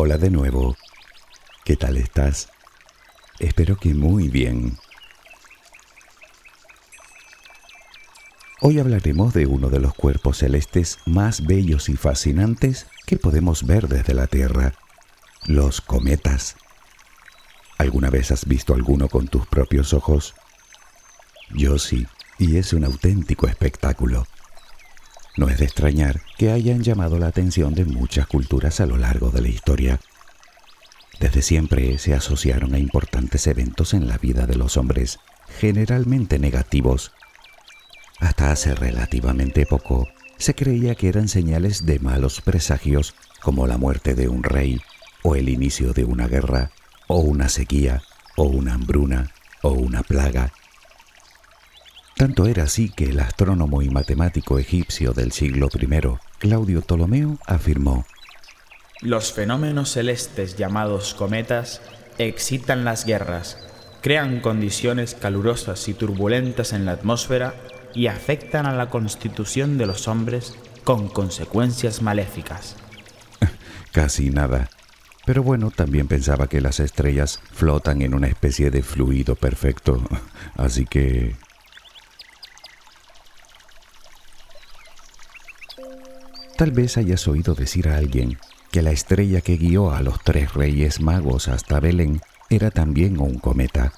Hola de nuevo. ¿Qué tal estás? Espero que muy bien. Hoy hablaremos de uno de los cuerpos celestes más bellos y fascinantes que podemos ver desde la Tierra, los cometas. ¿Alguna vez has visto alguno con tus propios ojos? Yo sí, y es un auténtico espectáculo. No es de extrañar que hayan llamado la atención de muchas culturas a lo largo de la historia. Desde siempre se asociaron a importantes eventos en la vida de los hombres, generalmente negativos. Hasta hace relativamente poco se creía que eran señales de malos presagios como la muerte de un rey, o el inicio de una guerra, o una sequía, o una hambruna, o una plaga. Tanto era así que el astrónomo y matemático egipcio del siglo I, Claudio Ptolomeo, afirmó, Los fenómenos celestes llamados cometas excitan las guerras, crean condiciones calurosas y turbulentas en la atmósfera y afectan a la constitución de los hombres con consecuencias maléficas. Casi nada. Pero bueno, también pensaba que las estrellas flotan en una especie de fluido perfecto, así que Tal vez hayas oído decir a alguien que la estrella que guió a los tres reyes magos hasta Belén era también un cometa.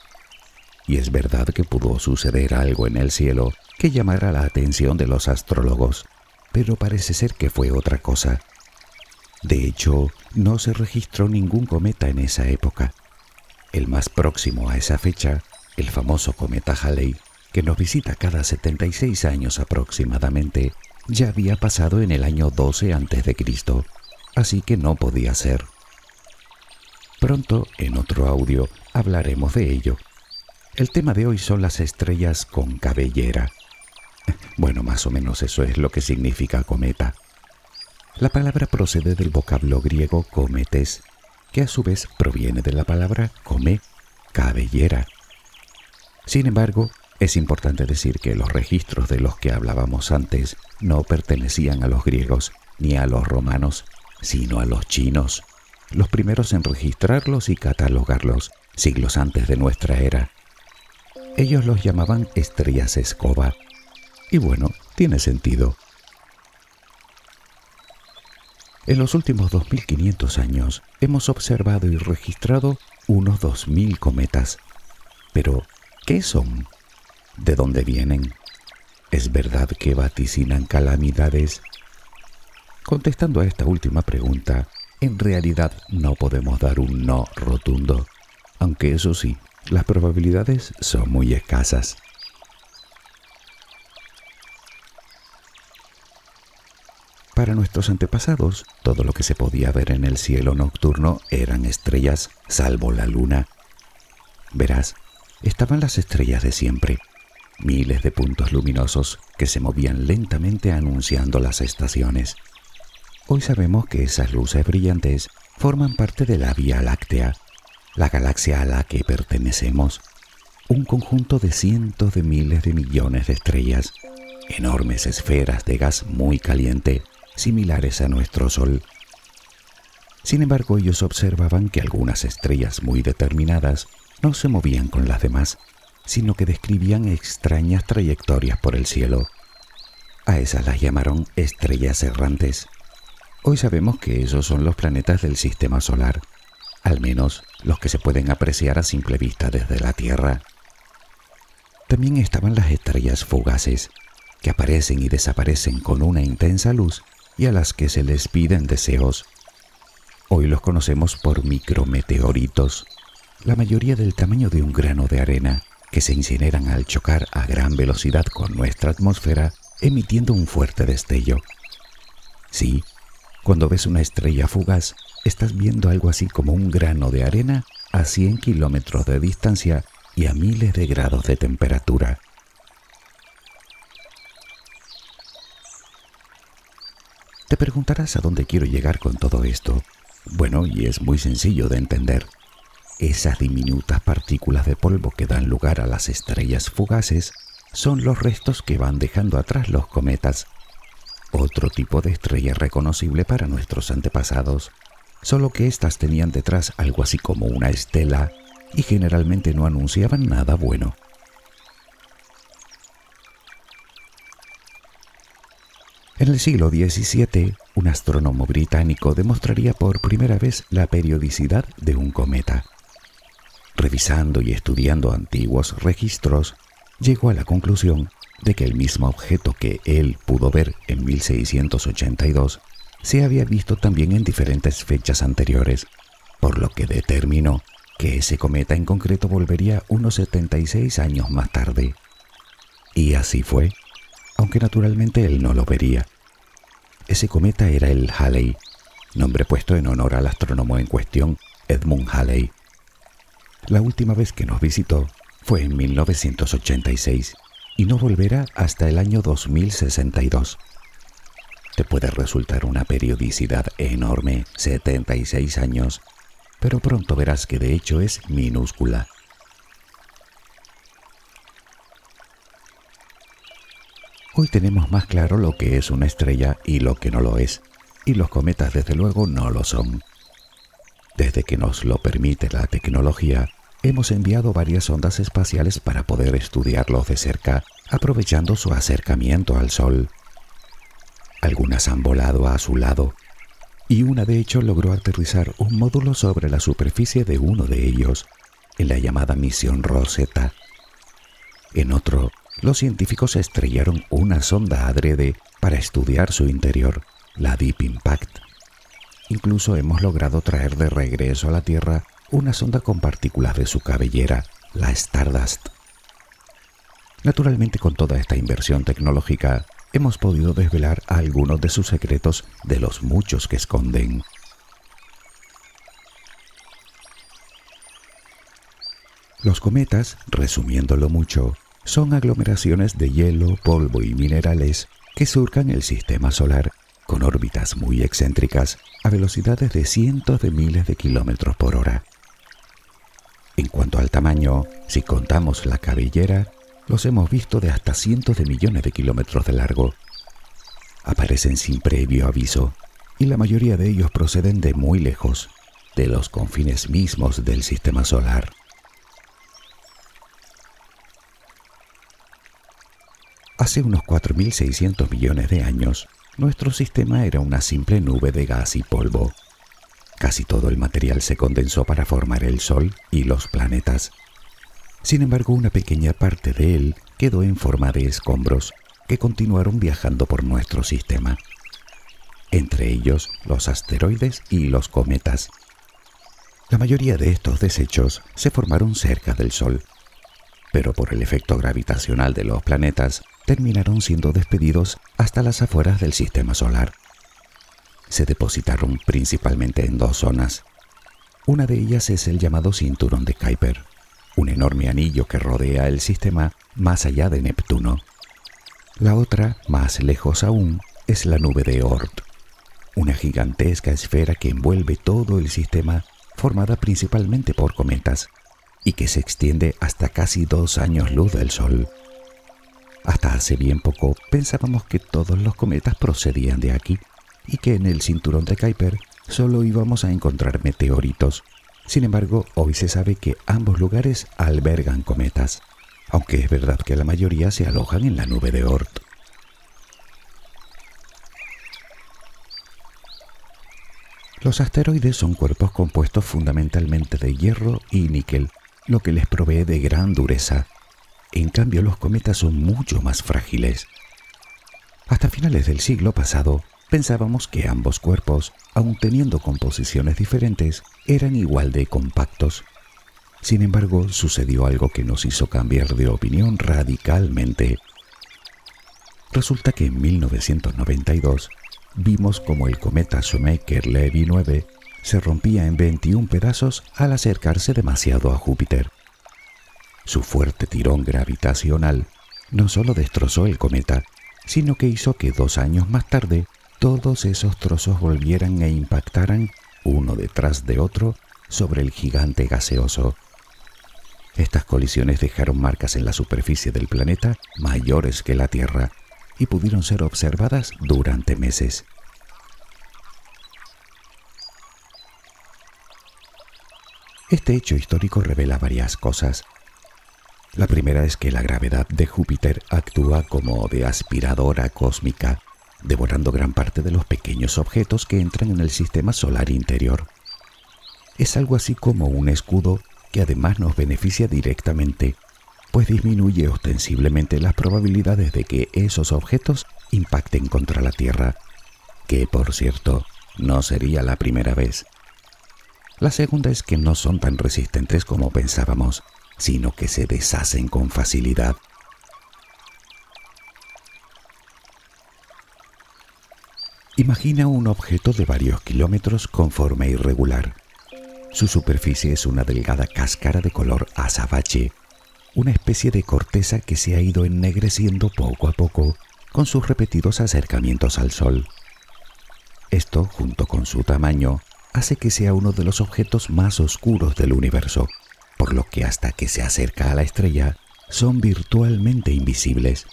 Y es verdad que pudo suceder algo en el cielo que llamara la atención de los astrólogos, pero parece ser que fue otra cosa. De hecho, no se registró ningún cometa en esa época. El más próximo a esa fecha, el famoso cometa Halley, que nos visita cada 76 años aproximadamente, ya había pasado en el año 12 a.C., así que no podía ser. Pronto, en otro audio, hablaremos de ello. El tema de hoy son las estrellas con cabellera. Bueno, más o menos eso es lo que significa cometa. La palabra procede del vocablo griego cometes, que a su vez proviene de la palabra come, cabellera. Sin embargo, es importante decir que los registros de los que hablábamos antes no pertenecían a los griegos ni a los romanos, sino a los chinos, los primeros en registrarlos y catalogarlos siglos antes de nuestra era. Ellos los llamaban estrellas escoba. Y bueno, tiene sentido. En los últimos 2500 años hemos observado y registrado unos 2000 cometas. Pero, ¿qué son? De dónde vienen. ¿Es verdad que vaticinan calamidades? Contestando a esta última pregunta, en realidad no podemos dar un no rotundo, aunque eso sí, las probabilidades son muy escasas. Para nuestros antepasados, todo lo que se podía ver en el cielo nocturno eran estrellas, salvo la luna. Verás, estaban las estrellas de siempre, miles de puntos luminosos que se movían lentamente anunciando las estaciones. Hoy sabemos que esas luces brillantes forman parte de la Vía Láctea, la galaxia a la que pertenecemos, un conjunto de cientos de miles de millones de estrellas, enormes esferas de gas muy caliente, similares a nuestro Sol. Sin embargo, ellos observaban que algunas estrellas muy determinadas no se movían con las demás, sino que describían extrañas trayectorias por el cielo. A esas las llamaron estrellas errantes. Hoy sabemos que esos son los planetas del sistema solar, al menos los que se pueden apreciar a simple vista desde la Tierra. También estaban las estrellas fugaces, que aparecen y desaparecen con una intensa luz y a las que se les piden deseos. Hoy los conocemos por micrometeoritos, la mayoría del tamaño de un grano de arena, que se incineran al chocar a gran velocidad con nuestra atmósfera, emitiendo un fuerte destello. Sí, cuando ves una estrella fugaz, estás viendo algo así como un grano de arena a 100 kilómetros de distancia y a miles de grados de temperatura. Te preguntarás a dónde quiero llegar con todo esto. Bueno, y es muy sencillo de entender. Esas diminutas partículas de polvo que dan lugar a las estrellas fugaces son los restos que van dejando atrás los cometas, otro tipo de estrella reconocible para nuestros antepasados. solo que éstas tenían detrás algo así como una estela y generalmente no anunciaban nada bueno. En el siglo XVII, un astrónomo británico demostraría por primera vez la periodicidad de un cometa. Revisando y estudiando antiguos registros, llegó a la conclusión de que el mismo objeto que él pudo ver en 1682 se había visto también en diferentes fechas anteriores, por lo que determinó que ese cometa en concreto volvería unos 76 años más tarde. Y así fue, aunque naturalmente él no lo vería. Ese cometa era el Halley, nombre puesto en honor al astrónomo en cuestión, Edmund Halley. La última vez que nos visitó fue en 1986 y no volverá hasta el año 2062. Te puede resultar una periodicidad enorme, 76 años, pero pronto verás que de hecho es minúscula. Hoy tenemos más claro lo que es una estrella y lo que no lo es, y los cometas desde luego no lo son. Desde que nos lo permite la tecnología, hemos enviado varias ondas espaciales para poder estudiarlos de cerca, aprovechando su acercamiento al Sol. Algunas han volado a su lado, y una de hecho logró aterrizar un módulo sobre la superficie de uno de ellos, en la llamada misión Rosetta. En otro, los científicos estrellaron una sonda adrede para estudiar su interior, la Deep Impact. Incluso hemos logrado traer de regreso a la Tierra una sonda con partículas de su cabellera, la Stardust. Naturalmente con toda esta inversión tecnológica hemos podido desvelar algunos de sus secretos de los muchos que esconden. Los cometas, resumiéndolo mucho, son aglomeraciones de hielo, polvo y minerales que surcan el sistema solar con órbitas muy excéntricas a velocidades de cientos de miles de kilómetros por hora. En cuanto al tamaño, si contamos la cabellera, los hemos visto de hasta cientos de millones de kilómetros de largo. Aparecen sin previo aviso y la mayoría de ellos proceden de muy lejos, de los confines mismos del sistema solar. Hace unos 4.600 millones de años, nuestro sistema era una simple nube de gas y polvo. Casi todo el material se condensó para formar el Sol y los planetas. Sin embargo, una pequeña parte de él quedó en forma de escombros que continuaron viajando por nuestro sistema. Entre ellos, los asteroides y los cometas. La mayoría de estos desechos se formaron cerca del Sol, pero por el efecto gravitacional de los planetas terminaron siendo despedidos hasta las afueras del sistema solar. Se depositaron principalmente en dos zonas. Una de ellas es el llamado cinturón de Kuiper, un enorme anillo que rodea el sistema más allá de Neptuno. La otra, más lejos aún, es la nube de Oort, una gigantesca esfera que envuelve todo el sistema formada principalmente por cometas y que se extiende hasta casi dos años luz del Sol. Hasta hace bien poco pensábamos que todos los cometas procedían de aquí y que en el cinturón de Kuiper solo íbamos a encontrar meteoritos. Sin embargo, hoy se sabe que ambos lugares albergan cometas, aunque es verdad que la mayoría se alojan en la nube de Oort. Los asteroides son cuerpos compuestos fundamentalmente de hierro y níquel, lo que les provee de gran dureza en cambio, los cometas son mucho más frágiles. Hasta finales del siglo pasado, pensábamos que ambos cuerpos, aun teniendo composiciones diferentes, eran igual de compactos. Sin embargo, sucedió algo que nos hizo cambiar de opinión radicalmente. Resulta que en 1992 vimos como el cometa Shoemaker-Levy 9 se rompía en 21 pedazos al acercarse demasiado a Júpiter. Su fuerte tirón gravitacional no solo destrozó el cometa, sino que hizo que dos años más tarde todos esos trozos volvieran e impactaran uno detrás de otro sobre el gigante gaseoso. Estas colisiones dejaron marcas en la superficie del planeta mayores que la Tierra y pudieron ser observadas durante meses. Este hecho histórico revela varias cosas. La primera es que la gravedad de Júpiter actúa como de aspiradora cósmica, devorando gran parte de los pequeños objetos que entran en el sistema solar interior. Es algo así como un escudo que además nos beneficia directamente, pues disminuye ostensiblemente las probabilidades de que esos objetos impacten contra la Tierra, que por cierto no sería la primera vez. La segunda es que no son tan resistentes como pensábamos, sino que se deshacen con facilidad. Imagina un objeto de varios kilómetros con forma irregular. Su superficie es una delgada cáscara de color azabache, una especie de corteza que se ha ido ennegreciendo poco a poco con sus repetidos acercamientos al Sol. Esto, junto con su tamaño, hace que sea uno de los objetos más oscuros del universo por lo que hasta que se acerca a la estrella son virtualmente invisibles.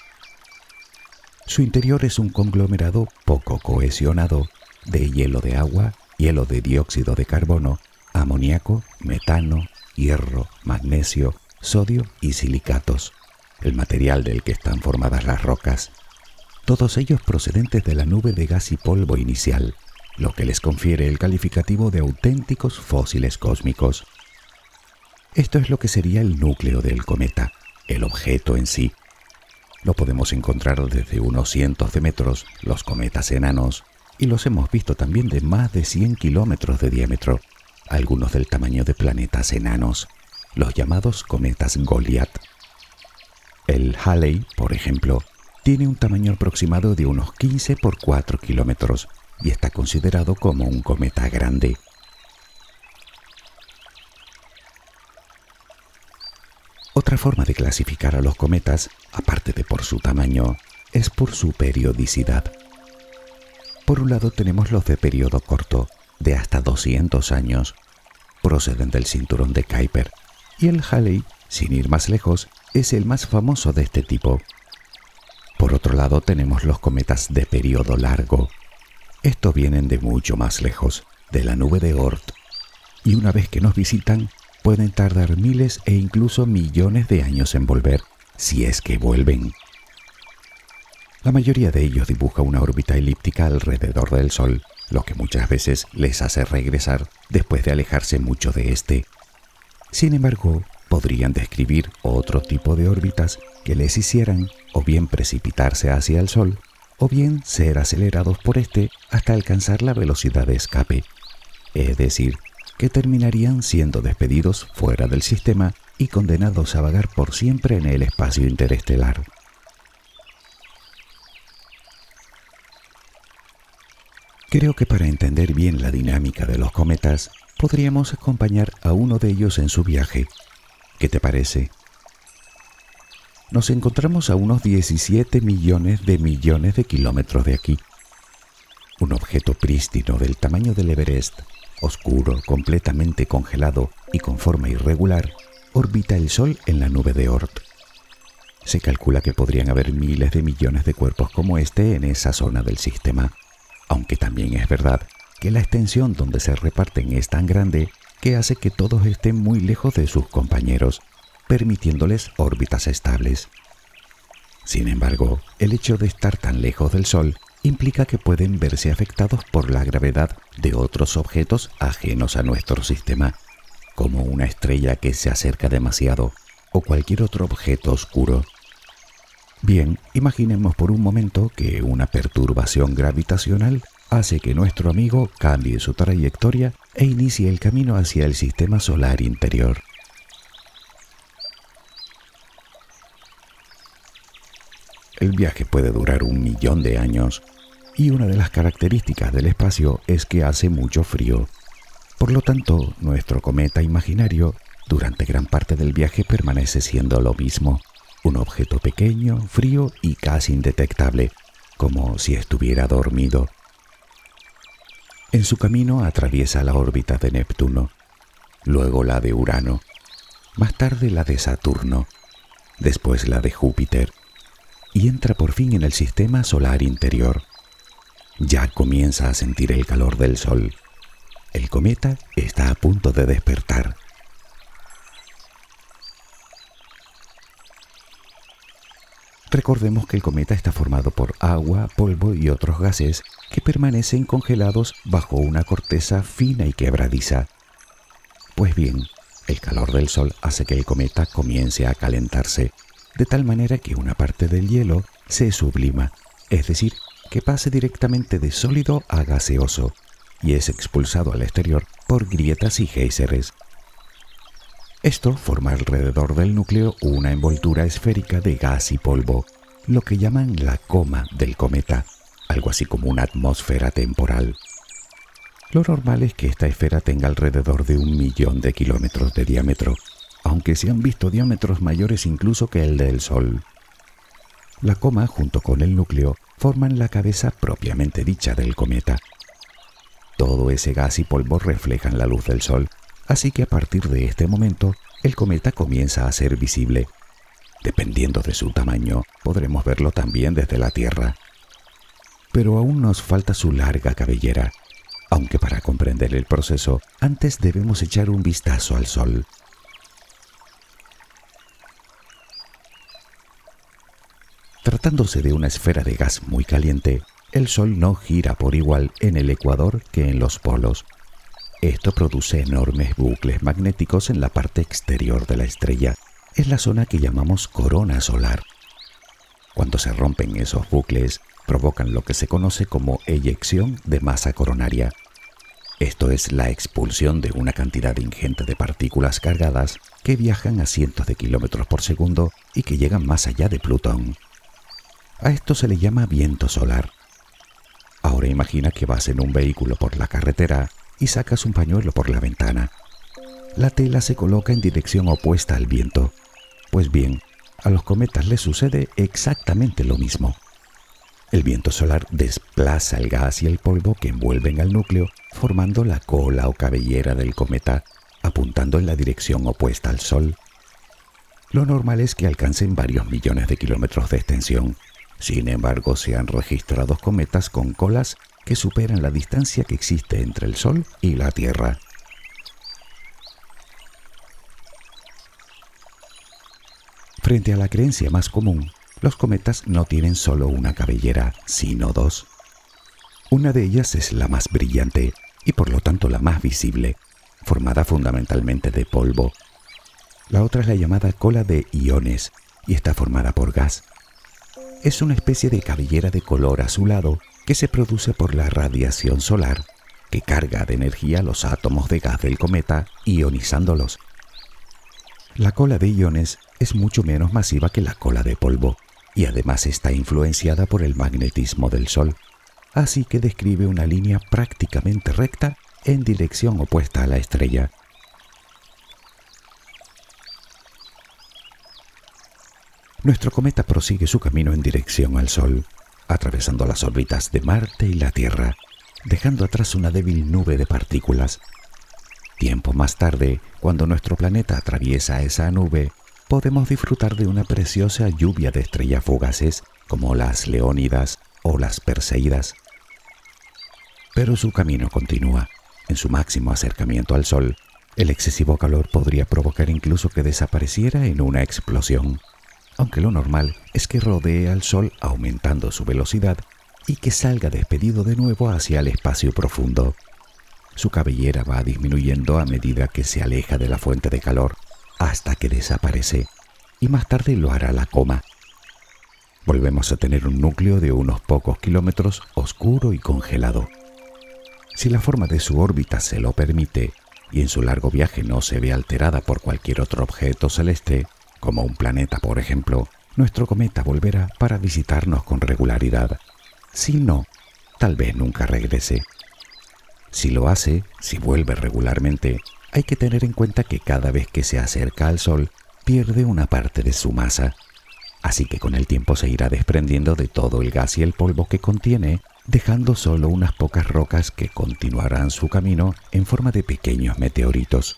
Su interior es un conglomerado poco cohesionado de hielo de agua, hielo de dióxido de carbono, amoníaco, metano, hierro, magnesio, sodio y silicatos, el material del que están formadas las rocas, todos ellos procedentes de la nube de gas y polvo inicial, lo que les confiere el calificativo de auténticos fósiles cósmicos. Esto es lo que sería el núcleo del cometa, el objeto en sí. Lo podemos encontrar desde unos cientos de metros, los cometas enanos, y los hemos visto también de más de 100 kilómetros de diámetro, algunos del tamaño de planetas enanos, los llamados cometas Goliath. El Halley, por ejemplo, tiene un tamaño aproximado de unos 15 por 4 kilómetros y está considerado como un cometa grande. Otra forma de clasificar a los cometas, aparte de por su tamaño, es por su periodicidad. Por un lado tenemos los de periodo corto, de hasta 200 años, proceden del cinturón de Kuiper, y el Halley, sin ir más lejos, es el más famoso de este tipo. Por otro lado tenemos los cometas de periodo largo. Estos vienen de mucho más lejos, de la nube de Oort, y una vez que nos visitan, pueden tardar miles e incluso millones de años en volver, si es que vuelven. La mayoría de ellos dibuja una órbita elíptica alrededor del Sol, lo que muchas veces les hace regresar después de alejarse mucho de éste. Sin embargo, podrían describir otro tipo de órbitas que les hicieran o bien precipitarse hacia el Sol, o bien ser acelerados por éste hasta alcanzar la velocidad de escape, es decir, que terminarían siendo despedidos fuera del sistema y condenados a vagar por siempre en el espacio interestelar. Creo que para entender bien la dinámica de los cometas, podríamos acompañar a uno de ellos en su viaje. ¿Qué te parece? Nos encontramos a unos 17 millones de millones de kilómetros de aquí. Un objeto prístino del tamaño del Everest oscuro, completamente congelado y con forma irregular, orbita el Sol en la nube de Oort. Se calcula que podrían haber miles de millones de cuerpos como este en esa zona del sistema, aunque también es verdad que la extensión donde se reparten es tan grande que hace que todos estén muy lejos de sus compañeros, permitiéndoles órbitas estables. Sin embargo, el hecho de estar tan lejos del Sol implica que pueden verse afectados por la gravedad de otros objetos ajenos a nuestro sistema, como una estrella que se acerca demasiado o cualquier otro objeto oscuro. Bien, imaginemos por un momento que una perturbación gravitacional hace que nuestro amigo cambie su trayectoria e inicie el camino hacia el sistema solar interior. El viaje puede durar un millón de años y una de las características del espacio es que hace mucho frío. Por lo tanto, nuestro cometa imaginario durante gran parte del viaje permanece siendo lo mismo, un objeto pequeño, frío y casi indetectable, como si estuviera dormido. En su camino atraviesa la órbita de Neptuno, luego la de Urano, más tarde la de Saturno, después la de Júpiter, y entra por fin en el sistema solar interior. Ya comienza a sentir el calor del sol. El cometa está a punto de despertar. Recordemos que el cometa está formado por agua, polvo y otros gases que permanecen congelados bajo una corteza fina y quebradiza. Pues bien, el calor del Sol hace que el cometa comience a calentarse, de tal manera que una parte del hielo se sublima, es decir, que pase directamente de sólido a gaseoso, y es expulsado al exterior por grietas y géiseres. Esto forma alrededor del núcleo una envoltura esférica de gas y polvo, lo que llaman la coma del cometa, algo así como una atmósfera temporal. Lo normal es que esta esfera tenga alrededor de un millón de kilómetros de diámetro, aunque se han visto diámetros mayores incluso que el del Sol. La coma, junto con el núcleo, forman la cabeza propiamente dicha del cometa. Todo ese gas y polvo reflejan la luz del Sol, así que a partir de este momento el cometa comienza a ser visible. Dependiendo de su tamaño, podremos verlo también desde la Tierra. Pero aún nos falta su larga cabellera, aunque para comprender el proceso antes debemos echar un vistazo al Sol. Tratándose de una esfera de gas muy caliente, el Sol no gira por igual en el ecuador que en los polos. Esto produce enormes bucles magnéticos en la parte exterior de la estrella, es la zona que llamamos corona solar. Cuando se rompen esos bucles, provocan lo que se conoce como eyección de masa coronaria. Esto es la expulsión de una cantidad ingente de partículas cargadas que viajan a cientos de kilómetros por segundo y que llegan más allá de Plutón. A esto se le llama viento solar. Ahora imagina que vas en un vehículo por la carretera y sacas un pañuelo por la ventana. La tela se coloca en dirección opuesta al viento. Pues bien, a los cometas les sucede exactamente lo mismo. El viento solar desplaza el gas y el polvo que envuelven al núcleo, formando la cola o cabellera del cometa, apuntando en la dirección opuesta al Sol. Lo normal es que alcancen varios millones de kilómetros de extensión, sin embargo, se han registrado cometas con colas que superan la distancia que existe entre el Sol y la Tierra. Frente a la creencia más común, los cometas no tienen solo una cabellera, sino dos. Una de ellas es la más brillante y por lo tanto la más visible, formada fundamentalmente de polvo. La otra es la llamada cola de iones y está formada por gas es una especie de cabellera de color azulado que se produce por la radiación solar que carga de energía los átomos de gas del cometa ionizándolos. La cola de iones es mucho menos masiva que la cola de polvo y además está influenciada por el magnetismo del Sol, así que describe una línea prácticamente recta en dirección opuesta a la estrella. Nuestro cometa prosigue su camino en dirección al Sol, atravesando las órbitas de Marte y la Tierra, dejando atrás una débil nube de partículas. Tiempo más tarde, cuando nuestro planeta atraviesa esa nube, podemos disfrutar de una preciosa lluvia de estrellas fugaces como las Leónidas o las Perseidas. Pero su camino continúa. En su máximo acercamiento al Sol, el excesivo calor podría provocar incluso que desapareciera en una explosión aunque lo normal es que rodee al Sol aumentando su velocidad y que salga despedido de nuevo hacia el espacio profundo. Su cabellera va disminuyendo a medida que se aleja de la fuente de calor hasta que desaparece y más tarde lo hará la coma. Volvemos a tener un núcleo de unos pocos kilómetros oscuro y congelado. Si la forma de su órbita se lo permite y en su largo viaje no se ve alterada por cualquier otro objeto celeste, como un planeta, por ejemplo, nuestro cometa volverá para visitarnos con regularidad. Si no, tal vez nunca regrese. Si lo hace, si vuelve regularmente, hay que tener en cuenta que cada vez que se acerca al Sol, pierde una parte de su masa. Así que con el tiempo se irá desprendiendo de todo el gas y el polvo que contiene, dejando solo unas pocas rocas que continuarán su camino en forma de pequeños meteoritos.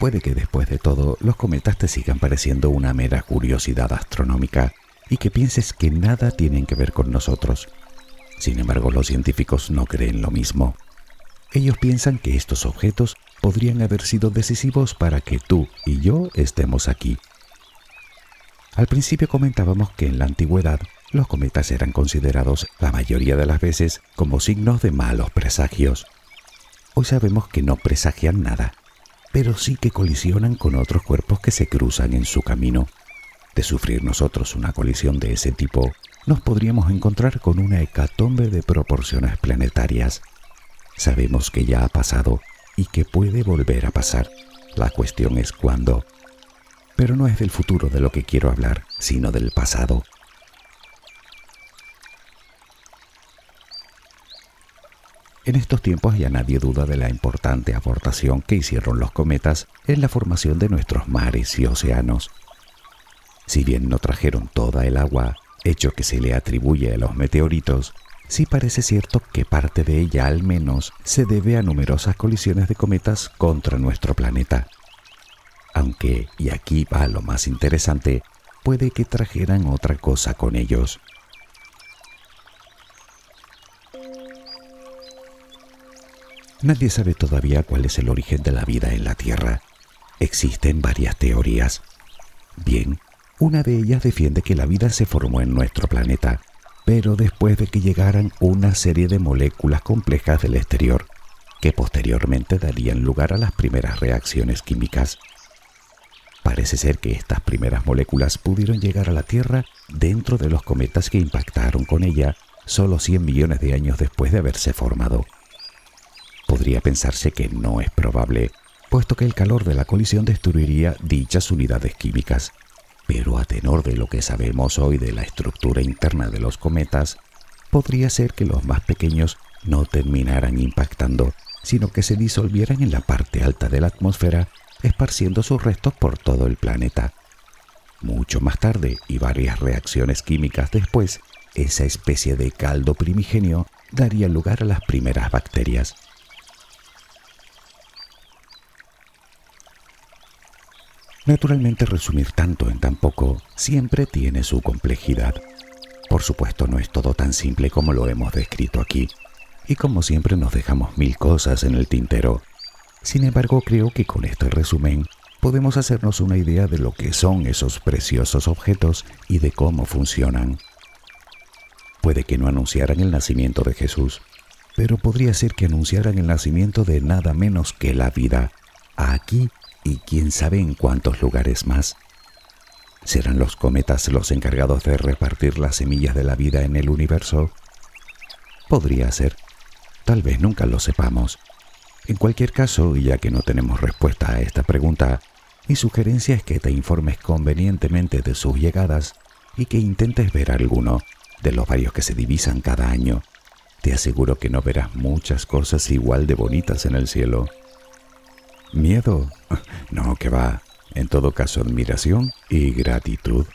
Puede que después de todo los cometas te sigan pareciendo una mera curiosidad astronómica y que pienses que nada tienen que ver con nosotros. Sin embargo, los científicos no creen lo mismo. Ellos piensan que estos objetos podrían haber sido decisivos para que tú y yo estemos aquí. Al principio comentábamos que en la antigüedad los cometas eran considerados la mayoría de las veces como signos de malos presagios. Hoy sabemos que no presagian nada, pero sí que colisionan con otros cuerpos que se cruzan en su camino. De sufrir nosotros una colisión de ese tipo, nos podríamos encontrar con una hecatombe de proporciones planetarias. Sabemos que ya ha pasado y que puede volver a pasar. La cuestión es cuándo. Pero no es del futuro de lo que quiero hablar, sino del pasado. En estos tiempos ya nadie duda de la importante aportación que hicieron los cometas en la formación de nuestros mares y océanos. Si bien no trajeron toda el agua, hecho que se le atribuye a los meteoritos, sí parece cierto que parte de ella al menos se debe a numerosas colisiones de cometas contra nuestro planeta. Aunque, y aquí va lo más interesante, puede que trajeran otra cosa con ellos. Nadie sabe todavía cuál es el origen de la vida en la Tierra. Existen varias teorías. Bien, una de ellas defiende que la vida se formó en nuestro planeta, pero después de que llegaran una serie de moléculas complejas del exterior, que posteriormente darían lugar a las primeras reacciones químicas. Parece ser que estas primeras moléculas pudieron llegar a la Tierra dentro de los cometas que impactaron con ella solo 100 millones de años después de haberse formado. Podría pensarse que no es probable, puesto que el calor de la colisión destruiría dichas unidades químicas pero a tenor de lo que sabemos hoy de la estructura interna de los cometas, podría ser que los más pequeños no terminaran impactando, sino que se disolvieran en la parte alta de la atmósfera, esparciendo sus restos por todo el planeta. Mucho más tarde y varias reacciones químicas después, esa especie de caldo primigenio daría lugar a las primeras bacterias, Naturalmente resumir tanto en tan poco siempre tiene su complejidad. Por supuesto no es todo tan simple como lo hemos descrito aquí, y como siempre nos dejamos mil cosas en el tintero. Sin embargo, creo que con este resumen podemos hacernos una idea de lo que son esos preciosos objetos y de cómo funcionan. Puede que no anunciaran el nacimiento de Jesús, pero podría ser que anunciaran el nacimiento de nada menos que la vida, aquí y quién sabe en cuántos lugares más. ¿Serán los cometas los encargados de repartir las semillas de la vida en el universo? Podría ser. Tal vez nunca lo sepamos. En cualquier caso, ya que no tenemos respuesta a esta pregunta, mi sugerencia es que te informes convenientemente de sus llegadas y que intentes ver alguno de los varios que se divisan cada año. Te aseguro que no verás muchas cosas igual de bonitas en el cielo. ¿Miedo? No, que va. En todo caso, admiración y gratitud.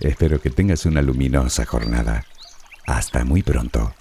Espero que tengas una luminosa jornada. Hasta muy pronto.